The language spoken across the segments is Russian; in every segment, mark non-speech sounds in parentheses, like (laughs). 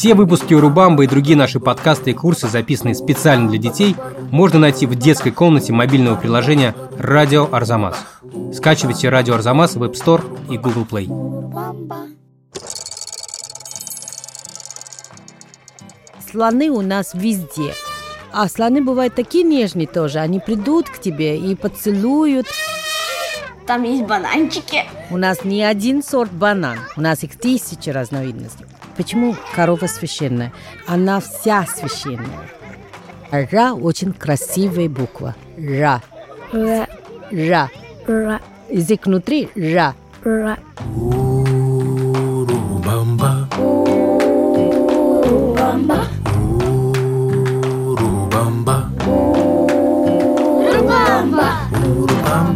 Все выпуски Урубамбы и другие наши подкасты и курсы, записанные специально для детей, можно найти в детской комнате мобильного приложения «Радио Арзамас». Скачивайте «Радио Арзамас» в App Store и Google Play. Слоны у нас везде. А слоны бывают такие нежные тоже. Они придут к тебе и поцелуют. Там есть бананчики. У нас не один сорт банан. У нас их тысячи разновидностей. Почему корова священная? Она вся священная. Ра очень красивая буква. Ра. Ра. Ра. Ра. Язык внутри. Ра. Ра. Урубамба.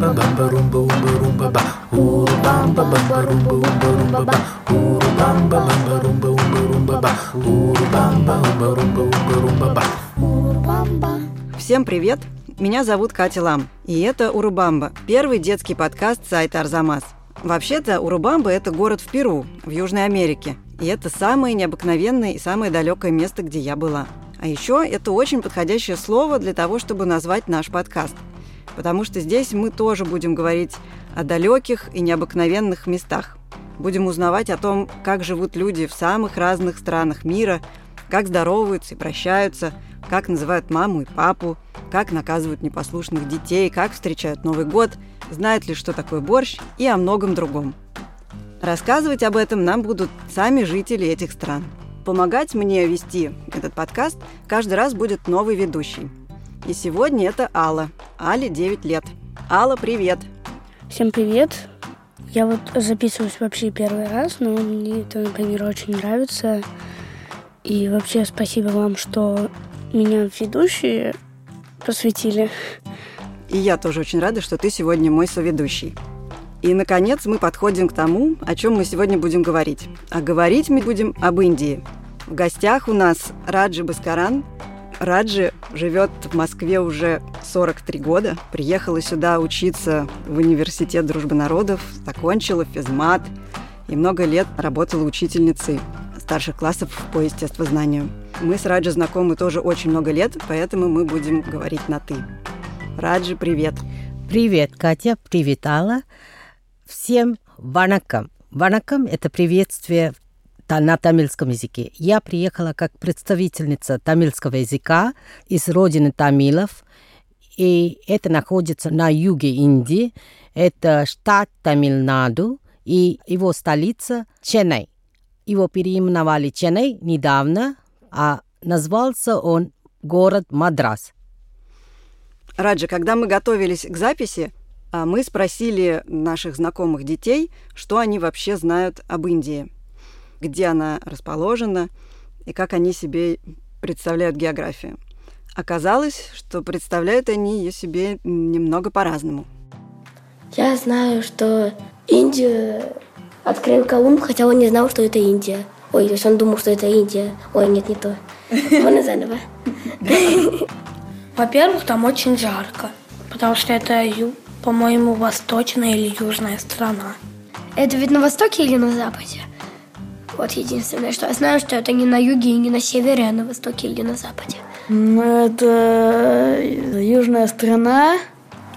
Урубамба, бамба, румба, умба, румба, ба. Урубамба, бамба, румба, умба, румба, ба. Урубамба, бамба, румба, умба, румба, ба. Урубамба, умба, румба, умба, румба, ба. Всем привет! Меня зовут Катя Лам, и это Урубамба, первый детский подкаст сайта Арзамас. Вообще-то Урубамба – это город в Перу, в Южной Америке, и это самое необыкновенное и самое далекое место, где я была. А еще это очень подходящее слово для того, чтобы назвать наш подкаст, потому что здесь мы тоже будем говорить о далеких и необыкновенных местах. Будем узнавать о том, как живут люди в самых разных странах мира, как здороваются и прощаются, как называют маму и папу, как наказывают непослушных детей, как встречают Новый год, знают ли, что такое борщ и о многом другом. Рассказывать об этом нам будут сами жители этих стран. Помогать мне вести этот подкаст каждый раз будет новый ведущий. И сегодня это Алла. Али 9 лет. Алла, привет! Всем привет. Я вот записываюсь вообще первый раз, но мне это, например, очень нравится. И вообще спасибо вам, что меня в ведущие посвятили. И я тоже очень рада, что ты сегодня мой соведущий. И, наконец, мы подходим к тому, о чем мы сегодня будем говорить. А говорить мы будем об Индии. В гостях у нас Раджи Баскаран. Раджи живет в Москве уже 43 года. Приехала сюда учиться в Университет Дружбы Народов, закончила физмат и много лет работала учительницей старших классов по естествознанию. Мы с Раджи знакомы тоже очень много лет, поэтому мы будем говорить на «ты». Раджи, привет! Привет, Катя. Привет, Алла. Всем ванакам. Ванакам – это приветствие на тамильском языке. Я приехала как представительница тамильского языка из родины тамилов, и это находится на юге Индии. Это штат Тамильнаду, и его столица Ченнай. Его переименовали Ченнай недавно, а назвался он город Мадрас. Раджи, когда мы готовились к записи, а, мы спросили наших знакомых детей, что они вообще знают об Индии, где она расположена и как они себе представляют географию. Оказалось, что представляют они ее себе немного по-разному. Я знаю, что Индию открыл Колумб, хотя он не знал, что это Индия. Ой, то есть он думал, что это Индия. Ой, нет, не то. (laughs) Можно заново. Во-первых, там очень жарко, потому что это, ю- по-моему, восточная или южная страна. Это ведь на востоке или на западе? Вот единственное, что я знаю, что это не на юге и не на севере, а на востоке или на западе. Ну, это южная страна.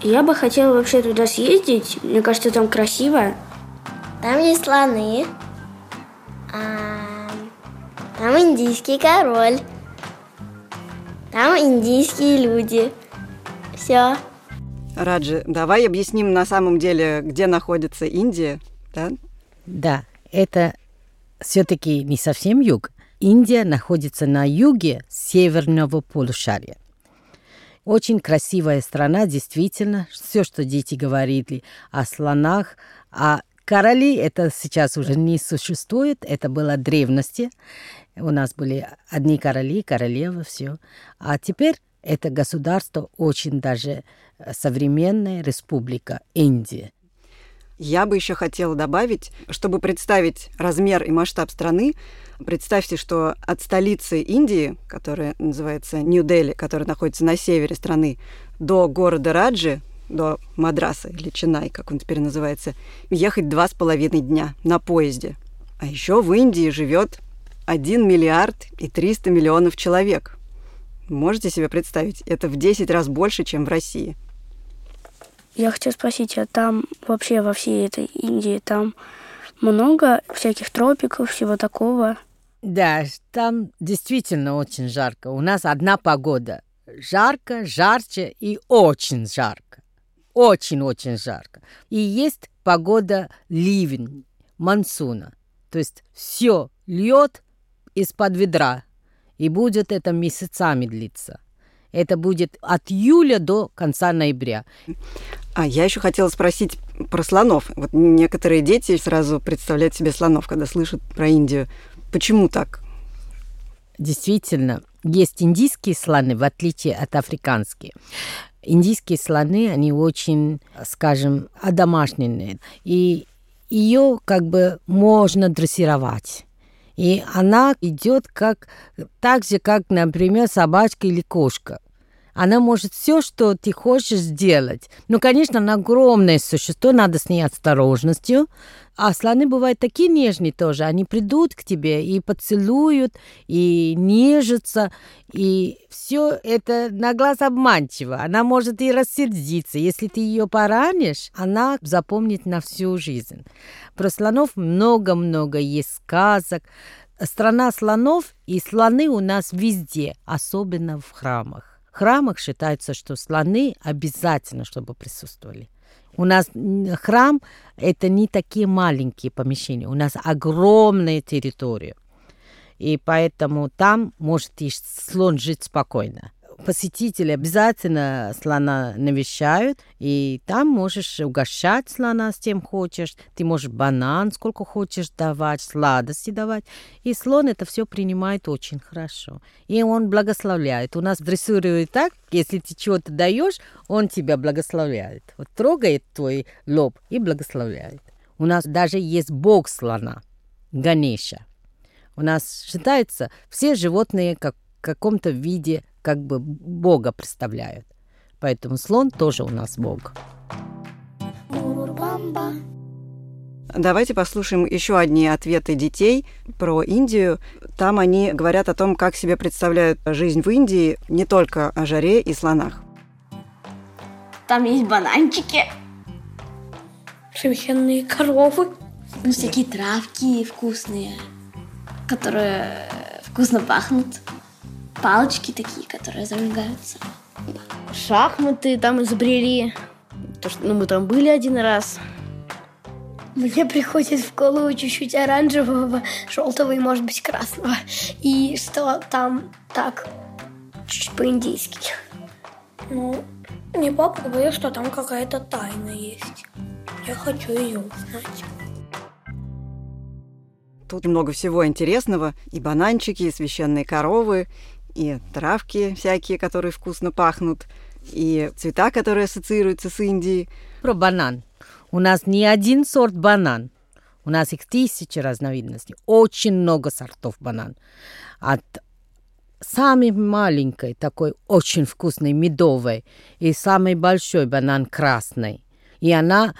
Я бы хотела вообще туда съездить. Мне кажется, там красиво. Там есть слоны. А, там индийский король. Там индийские люди. Все. Раджи, давай объясним на самом деле, где находится Индия. Да? Да, это все-таки не совсем юг. Индия находится на юге северного полушария. Очень красивая страна, действительно. Все, что дети говорили о слонах, а короли, это сейчас уже не существует, это было древности. У нас были одни короли, королевы, все. А теперь это государство очень даже э, современная республика Индия. Я бы еще хотела добавить, чтобы представить размер и масштаб страны, представьте, что от столицы Индии, которая называется Нью-Дели, которая находится на севере страны, до города Раджи, до Мадраса или Ченай, как он теперь называется, ехать два с половиной дня на поезде. А еще в Индии живет 1 миллиард и 300 миллионов человек. Можете себе представить? Это в 10 раз больше, чем в России. Я хотела спросить, а там вообще во всей этой Индии там много всяких тропиков, всего такого? Да, там действительно очень жарко. У нас одна погода. Жарко, жарче и очень жарко. Очень-очень жарко. И есть погода ливень, монсуна. То есть все льет из-под ведра. И будет это месяцами длиться. Это будет от июля до конца ноября. А я еще хотела спросить про слонов. Вот некоторые дети сразу представляют себе слонов, когда слышат про Индию. Почему так? Действительно, есть индийские слоны, в отличие от африканских. Индийские слоны, они очень, скажем, одомашненные. И ее как бы можно дрессировать. И она идет как, так же, как, например, собачка или кошка. Она может все, что ты хочешь сделать. Ну, конечно, она огромное существо, надо с ней осторожностью. А слоны бывают такие нежные тоже. Они придут к тебе и поцелуют, и нежатся. И все это на глаз обманчиво. Она может и рассердиться. Если ты ее поранишь, она запомнит на всю жизнь. Про слонов много-много есть сказок. Страна слонов, и слоны у нас везде, особенно в храмах храмах считается, что слоны обязательно, чтобы присутствовали. У нас храм – это не такие маленькие помещения, у нас огромная территория. И поэтому там может и слон жить спокойно посетители обязательно слона навещают, и там можешь угощать слона с тем хочешь, ты можешь банан сколько хочешь давать, сладости давать, и слон это все принимает очень хорошо. И он благословляет. У нас дрессируют так, если ты чего-то даешь, он тебя благословляет. Вот трогает твой лоб и благословляет. У нас даже есть бог слона, Ганеша. У нас считается, все животные как в каком-то виде как бы Бога представляют. Поэтому слон тоже у нас Бог. Давайте послушаем еще одни ответы детей про Индию. Там они говорят о том, как себе представляют жизнь в Индии, не только о жаре и слонах. Там есть бананчики, Священные коровы. ну, всякие травки вкусные, которые вкусно пахнут. Палочки такие, которые зажигаются. Шахматы там изобрели. То, что, ну, мы там были один раз. Мне приходит в голову чуть-чуть оранжевого, желтого и, может быть, красного. И что там так, чуть по-индийски. Ну, мне папа говорил, что там какая-то тайна есть. Я хочу ее узнать. Тут много всего интересного. И бананчики, и священные коровы, и травки всякие, которые вкусно пахнут, и цвета, которые ассоциируются с Индией. Про банан. У нас не один сорт банан. У нас их тысячи разновидностей. Очень много сортов банан. От самой маленькой, такой очень вкусной, медовой, и самый большой банан красный. И она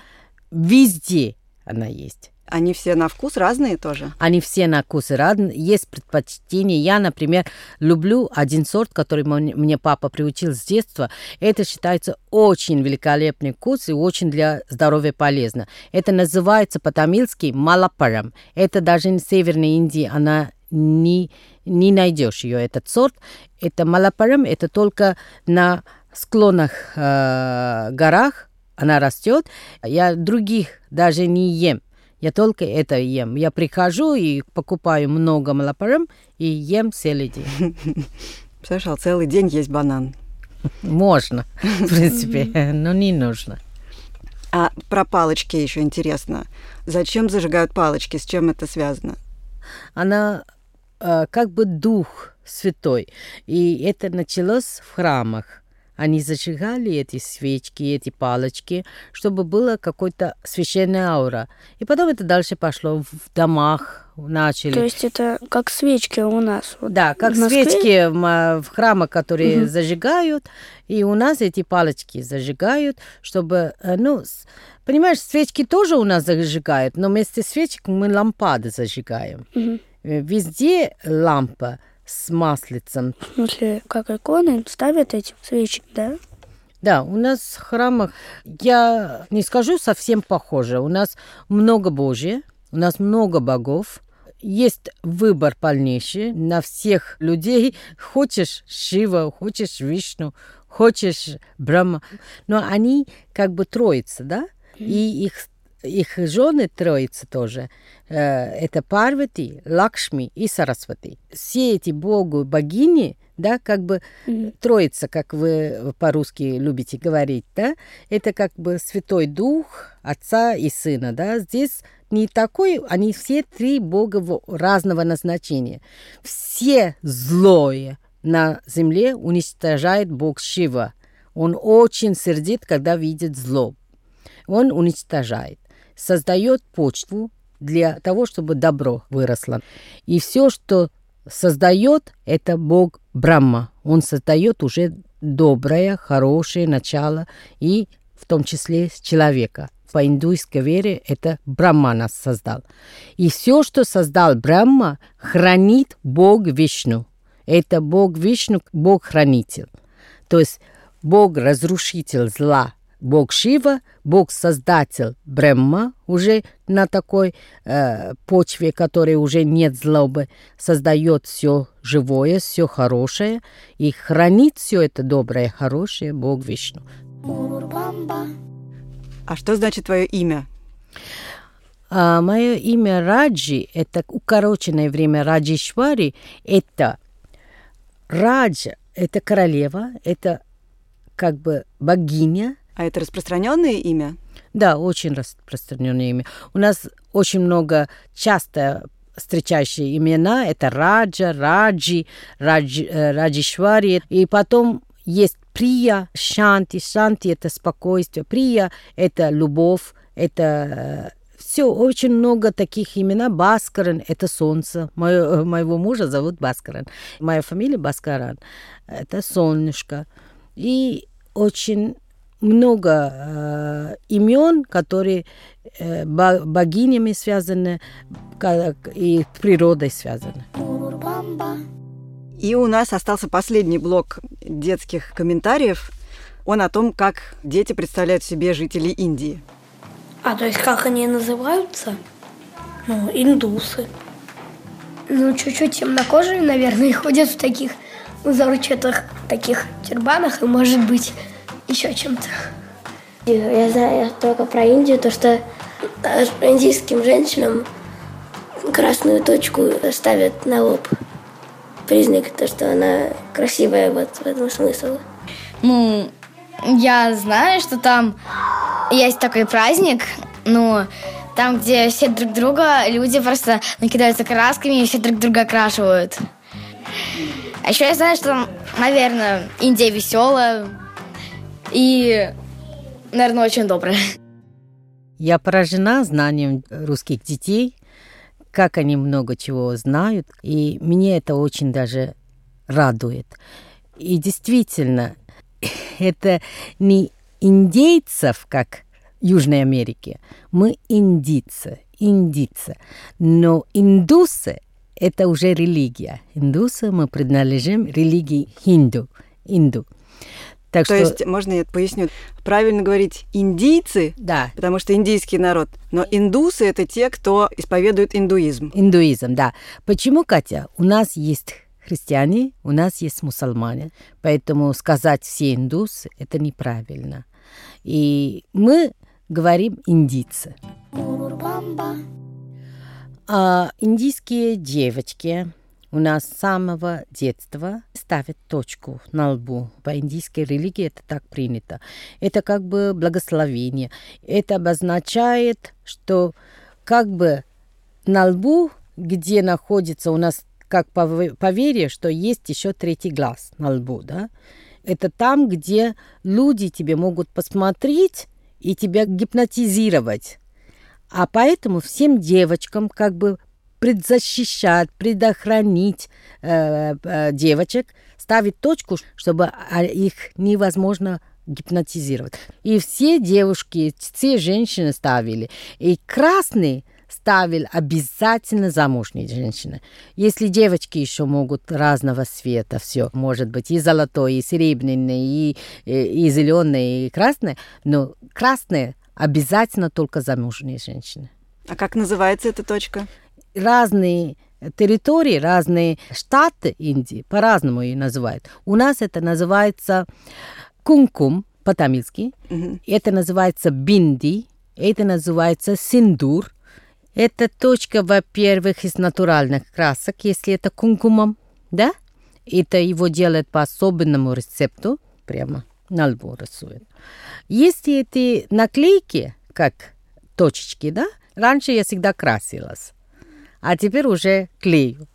везде она есть. Они все на вкус разные тоже? Они все на вкус разные. Есть предпочтения. Я, например, люблю один сорт, который мне папа приучил с детства. Это считается очень великолепный вкус и очень для здоровья полезно. Это называется по-тамильски малапарам. Это даже в Северной Индии она не, не найдешь ее, этот сорт. Это малапарам, это только на склонах э, горах она растет. Я других даже не ем. Я только это ем. Я прихожу и покупаю много малапарам и ем целый день. (laughs) Слышал, целый день есть банан. Можно, (laughs) в принципе, но не нужно. А про палочки еще интересно. Зачем зажигают палочки? С чем это связано? Она э, как бы дух святой. И это началось в храмах. Они зажигали эти свечки, эти палочки, чтобы была какой-то священная аура. И потом это дальше пошло в домах, начали. То есть это как свечки у нас? Вот да, как в Москве? свечки в, в храмах, которые Мгм. зажигают. И у нас эти палочки зажигают, чтобы, э, ну, понимаешь, свечки тоже у нас зажигают, но вместо свечек мы лампады зажигаем. Э, Везде лампа с маслицем. В смысле, как иконы ставят эти свечи, да? Да, у нас в храмах, я не скажу совсем похоже. У нас много Божье, у нас много богов. Есть выбор полнейший на всех людей. Хочешь Шива, хочешь Вишну, хочешь Брахма. Но они как бы троица, да? И их их жены троицы тоже. Э, Это Парвати, Лакшми и Сарасвати. Все эти богу, богини, да, как бы троица, как вы по-русски любите говорить, да, это как бы Святой Дух, Отца и Сына, да. Здесь не такой, они все три бога разного назначения. Все злое на земле уничтожает бог Шива. Он очень сердит, когда видит зло. Он уничтожает, создает почву для того, чтобы добро выросло. И все, что создает, это Бог Брахма. Он создает уже доброе, хорошее начало, и в том числе человека. По индуйской вере это Брахма нас создал. И все, что создал Брахма, хранит Бог Вишну. Это Бог Вишну, Бог-хранитель. То есть Бог-разрушитель зла, Бог Шива, Бог-создатель Брахма, уже на такой э, почве, которой уже нет злобы, создает все живое, все хорошее и хранит все это доброе, хорошее Бог Вишну. А что значит твое имя? А мое имя Раджи, это укороченное время Раджишвари, это Раджа, это королева, это как бы богиня, А это распространенное имя? Да, очень распространенное имя. У нас очень много часто встречающие имена. Это Раджа, Раджи, Радж, э, Раджишвари. И потом есть Прия, Шанти. Шанти – это спокойствие. Прия – это любовь. Это все, очень много таких имен. Баскаран – это солнце. Моё- моего мужа зовут Баскаран. Моя фамилия Баскаран. Это солнышко. И очень много э, имен, которые э, бо- богинями связаны и природой связаны. И у нас остался последний блок детских комментариев. Он о том, как дети представляют себе жителей Индии. А, то есть как они называются? Ну, индусы. Ну, чуть-чуть темнокожие, наверное, и (laughs) ходят в таких узорчатых таких тюрбанах и, может быть, еще чем-то. Я знаю только про Индию, то что э, индийским женщинам красную точку ставят на лоб. Признак, то, что она красивая, вот в этом смысл. Ну, я знаю, что там есть такой праздник, ну, там, где все друг друга, люди просто накидаются красками и все друг друга окрашивают. А еще я знаю, что наверное, Индия веселая и, наверное, очень добрая. Я поражена знанием русских детей, как они много чего знают, и мне это очень даже радует. И действительно, (laughs) это не индейцев, как Южной Америке. Мы индийцы, индийцы. Но индусы – это уже религия. Индусы мы принадлежим религии хинду. Инду. Так То что, есть, можно я поясню, правильно говорить индийцы, да, потому что индийский народ, но индусы – это те, кто исповедует индуизм. Индуизм, да. Почему, Катя? У нас есть христиане, у нас есть мусульмане. Поэтому сказать все индусы – это неправильно. И мы говорим индийцы. А индийские девочки у нас с самого детства ставят точку на лбу. По индийской религии это так принято. Это как бы благословение. Это обозначает, что как бы на лбу, где находится у нас как пов- поверье, что есть еще третий глаз на лбу, да? Это там, где люди тебе могут посмотреть и тебя гипнотизировать. А поэтому всем девочкам как бы предзащищать, предохранить э, э, девочек, ставить точку, чтобы а, их невозможно гипнотизировать. И все девушки, все женщины ставили. И красный ставил обязательно замужние женщины. Если девочки еще могут разного цвета, все, может быть, и золотой, и серебряный, и, и, и зеленый, и красный, но красные обязательно только замужние женщины. А как называется эта точка? Разные территории, разные штаты Индии по-разному ее называют. У нас это называется кункум по-тамильски, Мгм. это называется бинди, это называется синдур. Это точка, во-первых, из натуральных красок, если это кункумом, да? Это его делают по особенному рецепту, прямо на лбу рисуют. Если эти наклейки, как точечки, да? Раньше я всегда красилась, а теперь уже клею.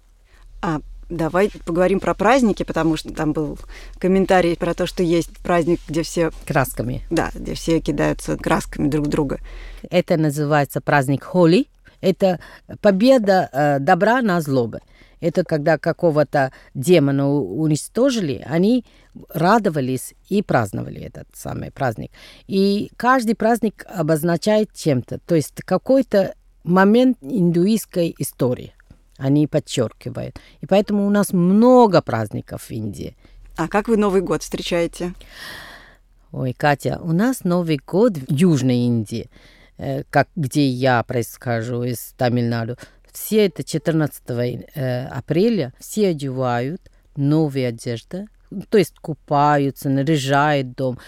А давай поговорим про праздники, потому что там был комментарий про то, что есть праздник, где все, красками. да, где все кидаются красками друг друга. Это называется праздник Холи. Это победа э, добра на злобы. Это когда какого-то демона уничтожили, они радовались и праздновали этот самый праздник. И каждый праздник обозначает чем-то, то есть какой-то момент индуистской истории. Они подчеркивают. И поэтому у нас много праздников в Индии. А как вы Новый год встречаете? Ой, Катя, у нас Новый год в Южной Индии, э, как, где я происхожу, из Тамильнаду. Все это 14 э, апреля, все одевают новые одежды, то есть купаются, наряжают дом,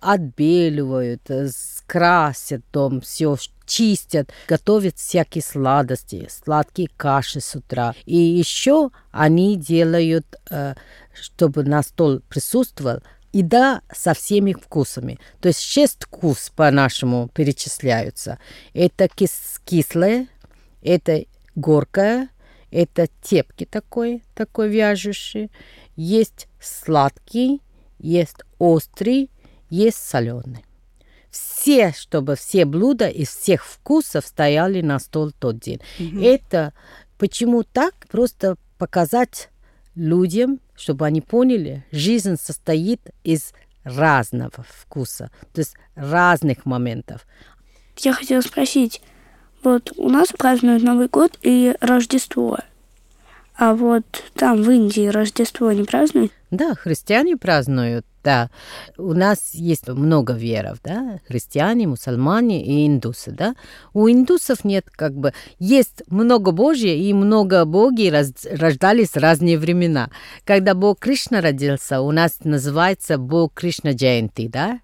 отбеливают, э, красят дом, все чистят, готовят всякие сладости, сладкие каши с утра. И еще они делают, э, чтобы на стол присутствовал еда со всеми вкусами. То есть шесть вкус по-нашему перечисляются. Это кис кислое, это горкое, это тепки такой, такой вяжущий. Есть сладкий, есть острый, есть соленый. Все, чтобы все блюда из всех вкусов стояли на стол тот день. Это почему так? Просто показать людям, чтобы они поняли, жизнь состоит из разного вкуса, то есть разных моментов. Я хотела спросить, вот у нас празднуют Новый год и Рождество. А вот там, в Индии, Рождество не празднуют? Да, христиане празднуют, да. У нас есть много веров, да, христиане, мусульмане и индусы, да. У индусов нет как бы... Есть много Божье и много боги раз- рождались в разные времена. Когда Бог Кришна родился, у нас называется Бог Кришна Джаянти, да.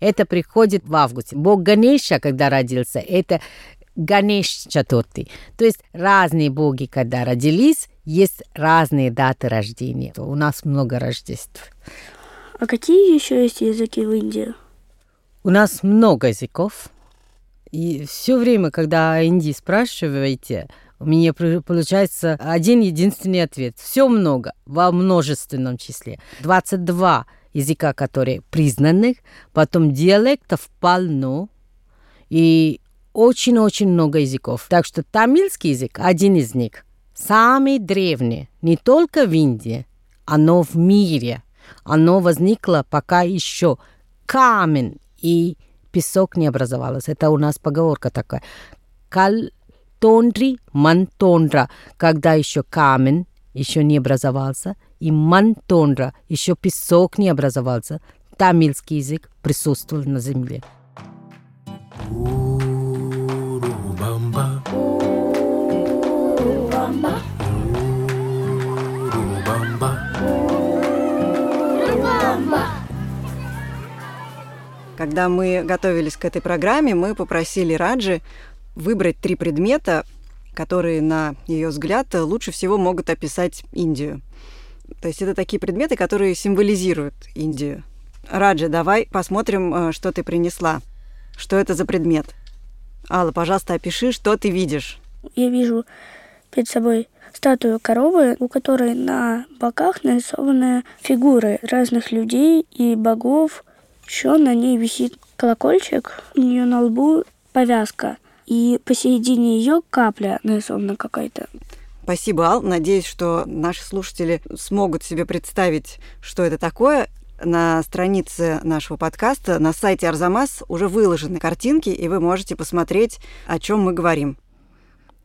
Это приходит в августе. Бог Ганеша, когда родился, это Ганеш Чатурти. То есть разные боги, когда родились, есть разные даты рождения. У нас много рождеств. А какие еще есть языки в Индии? У нас много языков. И все время, когда о Индии спрашиваете, у меня получается один единственный ответ. Все много, во множественном числе. 22 языка, которые признанных, потом диалектов полно. И очень-очень много языков. Так что тамильский язык один из них. Самый древний, не только в Индии, оно в мире. Оно возникло, пока еще камень и песок не образовалось. Это у нас поговорка такая. Кал тонри, ман тонра, когда еще камень еще не образовался, и ман тонра, еще песок не образовался. Тамильский язык присутствовал на земле. Урубамба. Когда мы готовились к этой программе, мы попросили Раджи выбрать три предмета, которые, на ее взгляд, лучше всего могут описать Индию. То есть это такие предметы, которые символизируют Индию. Раджи, давай посмотрим, э, что ты принесла. Что это за предмет? Алла, пожалуйста, опиши, что ты видишь. Я вижу перед собой статую коровы, у которой на боках нарисованы фигуры разных людей и богов. Еще на ней висит колокольчик, у нее на лбу повязка. И посередине ее капля нарисована какая-то. Спасибо, Ал. Надеюсь, что наши слушатели смогут себе представить, что это такое. На странице нашего подкаста на сайте Арзамас уже выложены картинки, и вы можете посмотреть, о чем мы говорим.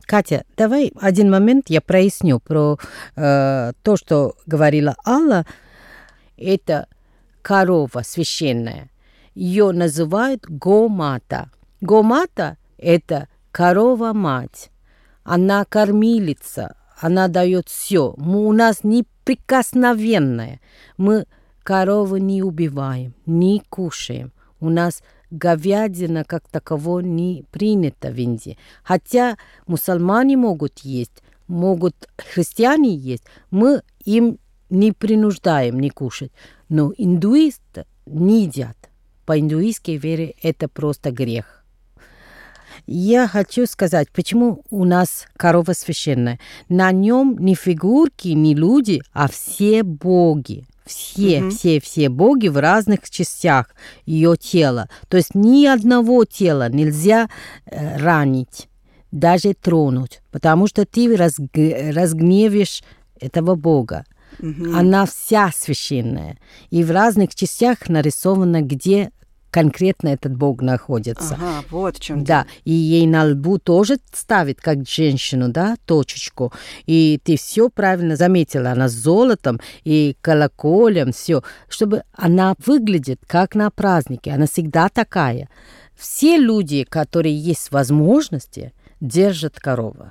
Катя, давай один момент я проясню про э, то, что говорила Алла. Это корова священная. Ее называют гомата. Гомата – это корова-мать. Она кормилица, она дает все. Мы, у нас неприкосновенная. Мы корову не убиваем, не кушаем. У нас говядина как таково не принято в Индии. Хотя мусульмане могут есть, могут христиане есть. Мы им не принуждаем не кушать. Но индуисты не едят. По индуистской вере это просто грех. Я хочу сказать, почему у нас корова священная. На нем не фигурки, не люди, а все боги. Все, mm-hmm. все, все боги в разных частях ее тела. То есть ни одного тела нельзя э, ранить, даже тронуть, потому что ты разг- разгневишь этого бога. Mm-hmm. Она вся священная. И в разных частях нарисовано, где конкретно этот бог находится. Ага, вот в чем. Да, и ей на лбу тоже ставит, как женщину, да, точечку. И ты все правильно заметила, она с золотом и колоколем, все, чтобы она выглядит как на празднике, она всегда такая. Все люди, которые есть возможности, держат корову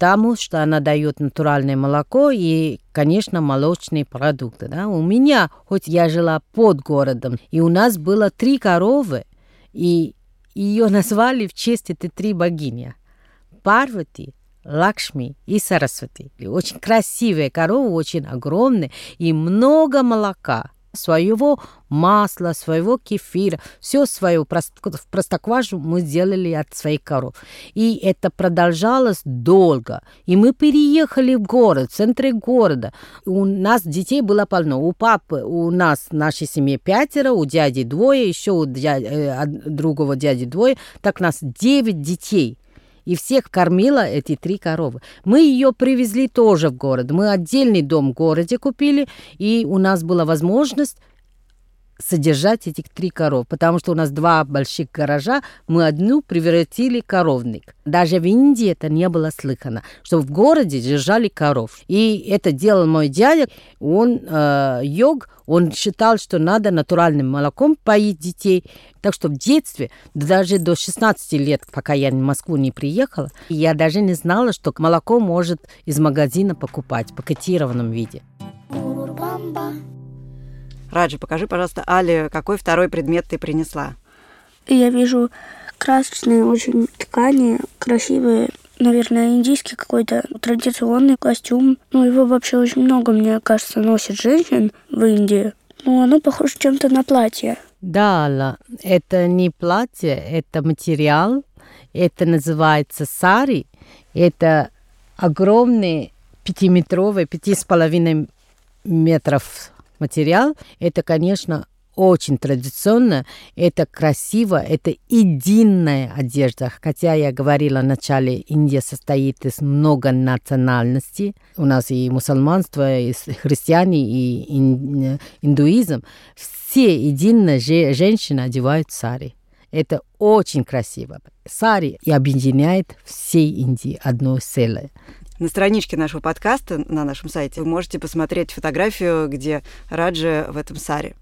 потому что она дает натуральное молоко и, конечно, молочные продукты. Да? У меня, хоть я жила под городом, и у нас было три коровы, и ее назвали в честь этой три богини. Парвати, Лакшми и Сарасвати. Очень красивые коровы, очень огромные и много молока своего масла, своего кефира, все свое в простоквашу мы сделали от своих коров. И это продолжалось долго. И мы переехали в город, в центре города. У нас детей было полно. У папы, у нас нашей семье пятеро, у дяди двое, еще у дяди, э, другого дяди двое. Так нас девять детей и всех кормила эти три коровы. Мы ее привезли тоже в город. Мы отдельный дом в городе купили, и у нас была возможность содержать этих три коров, потому что у нас два больших гаража, мы одну превратили коровник. Даже в Индии это не было слыхано, что в городе держали коров. И это делал мой дядя, он э, йог, он считал, что надо натуральным молоком поить детей. Так что в детстве, даже до 16 лет, пока я в Москву не приехала, я даже не знала, что молоко может из магазина покупать в пакетированном виде. Раджи, покажи, пожалуйста, Али, какой второй предмет ты принесла? Я вижу красочные очень ткани, красивые. Наверное, индийский какой-то традиционный костюм. Ну, его вообще очень много, мне кажется, носит женщин в Индии. Ну, оно похоже чем-то на платье. Да, Алла, это не платье, это материал. Это называется сари. Это огромный пятиметровый, пяти с половиной метров материал, это, конечно, очень традиционно, это красиво, это единая одежда. Хотя я говорила в начале, Индия состоит из много национальностей. У нас и мусульманство, и христиане, и индуизм. Все едино женщины одевают сари. Это очень красиво. Сари и объединяет всей Индии одно целое. На страничке нашего подкаста на нашем сайте вы можете посмотреть фотографию, где Раджи в этом саре.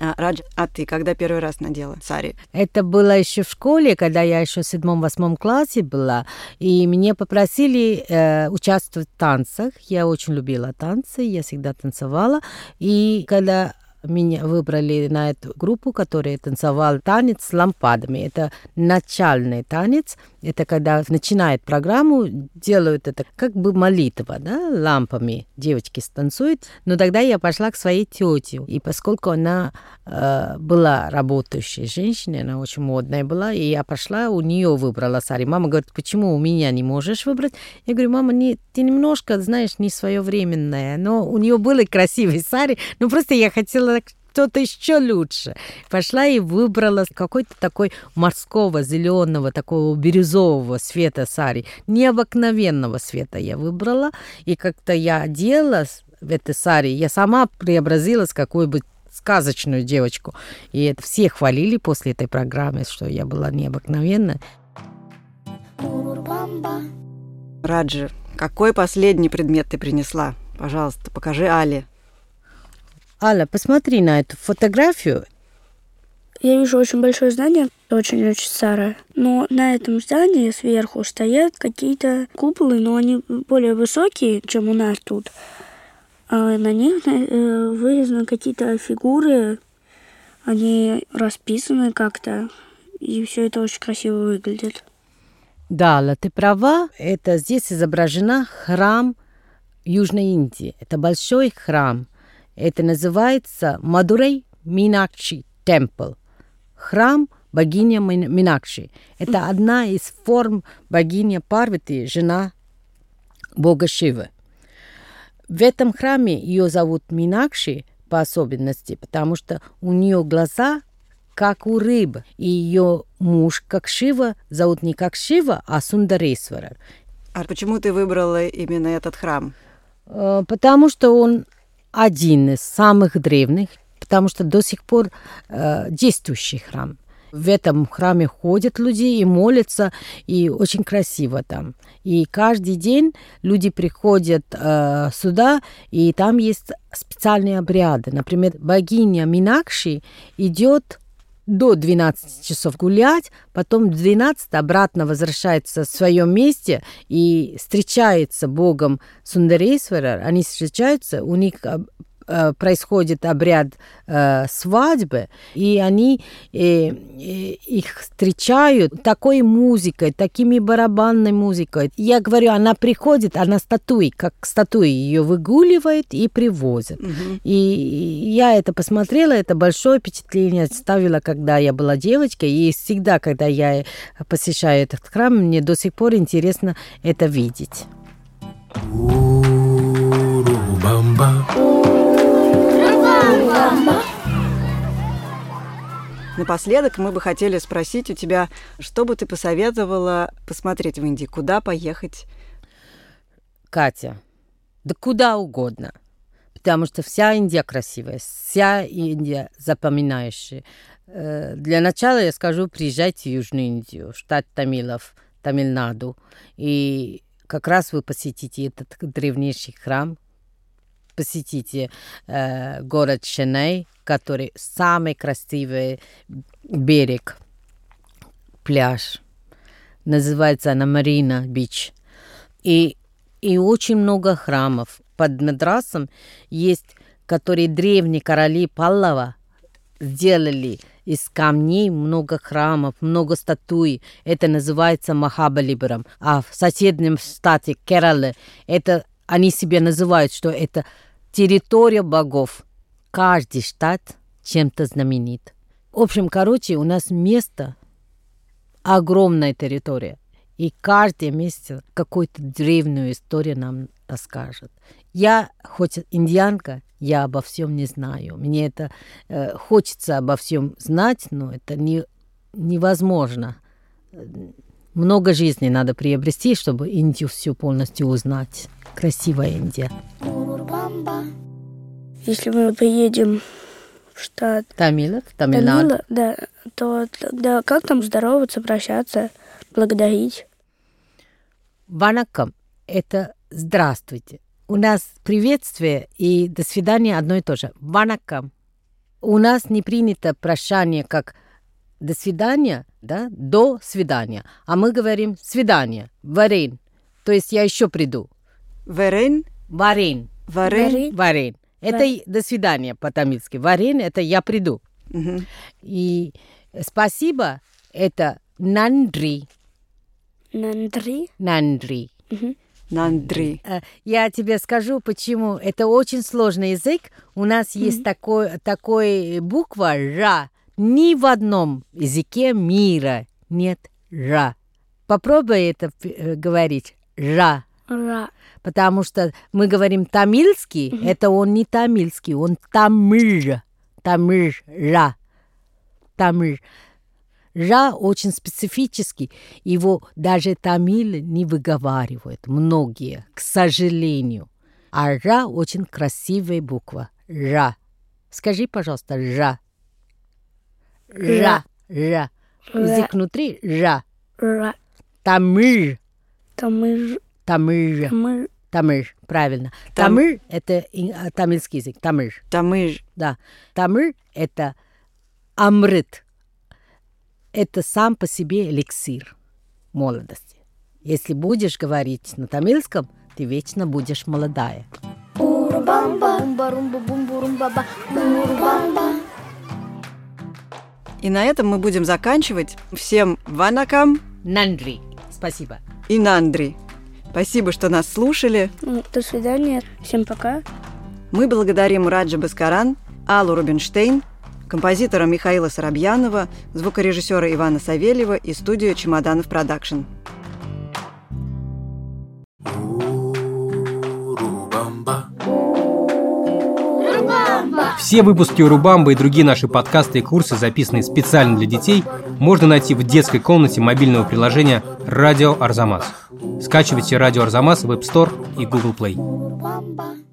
А, Радж, а ты когда первый раз надела сари? Это было еще в школе, когда я еще в седьмом-восьмом классе была, и меня попросили э, участвовать в танцах. Я очень любила танцы, я всегда танцевала. И когда меня выбрали на эту группу, которая танцевал танец с лампадами. Это начальный танец. Это когда начинает программу, делают это как бы молитва, да, лампами девочки станцуют. Но тогда я пошла к своей тете. И поскольку она э, была работающей женщиной, она очень модная была, и я пошла, у нее выбрала сари. Мама говорит, почему у меня не можешь выбрать? Я говорю, мама, не, ты немножко, знаешь, не своевременная. Но у нее были красивые сари, но просто я хотела что-то еще лучше. Пошла и выбрала какой-то такой морского, зеленого, такого бирюзового цвета сари. Необыкновенного цвета я выбрала. И как-то я одела в этой сари, я сама преобразилась какой-бы сказочную девочку. И это все хвалили после этой программы, что я была необыкновенная. Раджи, какой последний предмет ты принесла? Пожалуйста, покажи Али. Алла, посмотри на эту фотографию. Я вижу очень большое здание, очень-очень старое. Но на этом здании сверху стоят какие-то куполы, но они более высокие, чем у нас тут. А на них э, вырезаны какие-то фигуры, они расписаны как-то, и все это очень красиво выглядит. Да, Алла, ты права. Это здесь изображена храм Южной Индии. Это большой храм. Это называется Мадурей Минакши Темпл. Храм богиня Мин- Минакши. Это одна из форм богини Парвати, жена бога Шивы. В этом храме ее зовут Минакши по особенности, потому что у нее глаза как у рыбы, и ее муж, как Шива, зовут не как Шива, а Сундаресвара. А почему ты выбрала именно этот храм? Э, Потому что он один из самых древних, потому что до сих пор э, действующий храм. В этом храме ходят люди и молятся, и очень красиво там. И каждый день люди приходят э, сюда, и там есть специальные обряды. Например, богиня Минакши идет до 12 часов гулять, потом в 12 обратно возвращается в своем месте и встречается Богом Сундаресвара. Они встречаются, у них э, происходит обряд э, свадьбы, и они э, э, их встречают такой музыкой, такими барабанной музыкой. Я говорю, она приходит, она статуи, как статуи ее выгуливает и привозит. И я это посмотрела, это большое впечатление оставило, когда я была девочкой, и всегда, когда я посещаю этот храм, мне до сих пор интересно это видеть. Урубамба. Напоследок мы бы хотели спросить у тебя, что бы ты посоветовала посмотреть в Индии, куда поехать? Катя, да куда угодно. Потому что вся Индия красивая, вся Индия запоминающая. Э, Для начала я скажу, приезжайте в Южную Индию, штат Тамилов, Тамильнаду. И как раз вы посетите этот древнейший храм, посетите э, город Шеней, который самый красивый берег, пляж. Называется она Марина Бич. И, и очень много храмов. Под Мадрасом есть, которые древние короли Паллава сделали из камней много храмов, много статуй. Это называется Махабалибарам. А в соседнем штате Кералы это они себе называют, что это территория богов. Каждый штат чем-то знаменит. В общем, короче, у нас место огромная территория. И каждое место какую-то древнюю историю нам расскажет. Я, хоть индианка, я обо всем не знаю. Мне это э, хочется обо всем знать, но это не, невозможно. Много жизни надо приобрести, чтобы Индию всю полностью узнать. Красивая Индия. Если мы поедем в штат Тамилов, Тамильнад. Тамила, да, то тогда как там здороваться, прощаться, благодарить? Ванакам – это здравствуйте. У нас приветствие и до свидания одно и то же. Ванакам. У нас не принято прощание как до свидания, да, до свидания. А мы говорим свидание, варен. То есть я еще приду. Верен? Варен. Варен? Варен. Это до свидания по-тамильски. Варен – это я приду. Мгм. И спасибо – это нандри. Нандри? Нандри. Нандри. Э, Я тебе скажу, почему. Это очень сложный язык. У нас есть такой, такой буква «ра». Ни в одном языке мира нет «ра». Попробуй это э, говорить «ра». Ра. Потому что мы говорим тамильский, это он не тамильский, он тамыр. Тамыр, ра. Тамыр. Ра очень специфический, его даже тамилы не выговаривают, многие, к сожалению. А ра очень красивая буква. Ра. Скажи, пожалуйста, ра. Ра. Ра. Язык внутри ра. Ра. Тамыр. Тамыр. Тамыр. Тамыр. Тамыр, правильно. Там- Тамыр – это а, тамильский язык. Тамыр. Тамыр. Да. Тамыр – это амрит. Это сам по себе эликсир молодости. Если будешь говорить на тамильском, ты вечно будешь молодая. Урубамба. Бумба-румба, бумбурумба-ба. Урубамба. И на этом мы будем заканчивать. Всем ванакам Нандри. Спасибо. и нандри. Спасибо, что нас слушали. Ну, До свидания. Всем пока. Мы благодарим Раджа Баскаран, Аллу Рубинштейн, композитора Михаила Скоробьянова, звукорежиссера Ивана Савельева и студию «Чемоданов Production». Урубамба. Все выпуски Урубамба и другие наши подкасты и курсы, записанные специально для детей, можно найти в детской комнате мобильного приложения «Радио Арзамас». Скачивайте «Радио Арзамас» в App Store и Google Play.